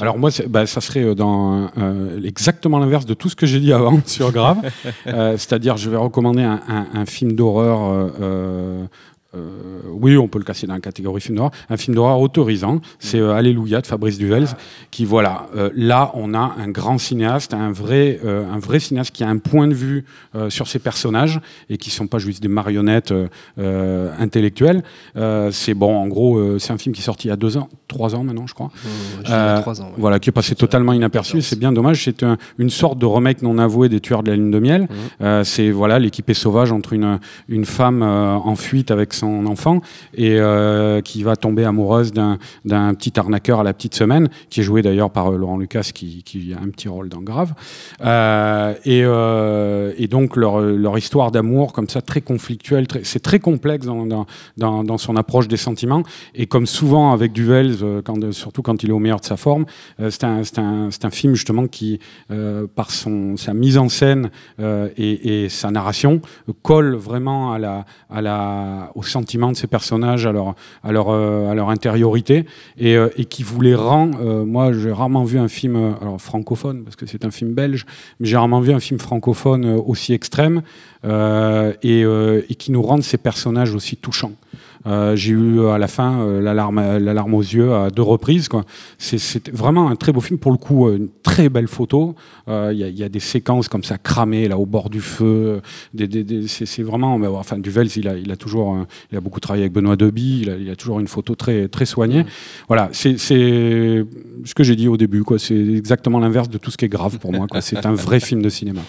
Alors moi, bah, ça serait dans exactement l'inverse de tout ce que j'ai dit avant sur Grave. C'est-à-dire, je vais recommander un, film d'horreur euh, oui, on peut le casser dans la catégorie film d'horreur. Un film d'horreur autorisant, c'est euh, Alléluia de Fabrice Duvels, qui voilà, euh, là on a un grand cinéaste, un vrai, un vrai cinéaste qui a un point de vue sur ses personnages et qui sont pas juste des marionnettes intellectuelles. c'est bon, en gros, c'est un film qui est sorti il y a deux ans, trois ans maintenant, je crois. trois ans. Voilà, qui est passé totalement inaperçu. C'est bien dommage. C'est une sorte de remake non avoué des Tueurs de la Lune de miel. Mmh. c'est voilà, l'équipe est sauvage entre une une femme en fuite avec son enfant et euh, qui va tomber amoureuse d'un petit arnaqueur à la petite semaine, qui est joué d'ailleurs par euh, Laurent Lucas, qui, qui, a un petit rôle dans Grave. Euh, et, et, donc leur, leur histoire d'amour, comme ça, très conflictuelle, c'est très complexe dans, dans, dans, son approche des sentiments. Et comme souvent avec quand, surtout quand il est au meilleur de sa forme, c'est un, un, un, film justement qui, par son, sa mise en scène et, sa narration, colle vraiment à la, à la, sentiments de ces personnages, à leur, à euh, intériorité, et, euh, et, qui vous les rend. Euh, moi, j'ai rarement vu un film francophone, parce que c'est un film belge, mais j'ai rarement vu un film francophone aussi extrême, et, et, qui nous rend ces personnages aussi touchants. Euh, j'ai eu à la fin euh, l'alarme aux yeux à deux reprises. C'est vraiment un très beau film. Pour le coup, une très belle photo. Il y, y, a des séquences comme ça cramées là au bord du feu. Des, des, des, c'est vraiment. Enfin, Duvels, il a, il a toujours, il a beaucoup travaillé avec Benoît Deby. Il a, il a toujours une photo très très soignée. Voilà, c'est ce que j'ai dit au début. C'est exactement l'inverse de tout ce qui est grave pour moi. C'est un vrai film de cinéma. Quoi.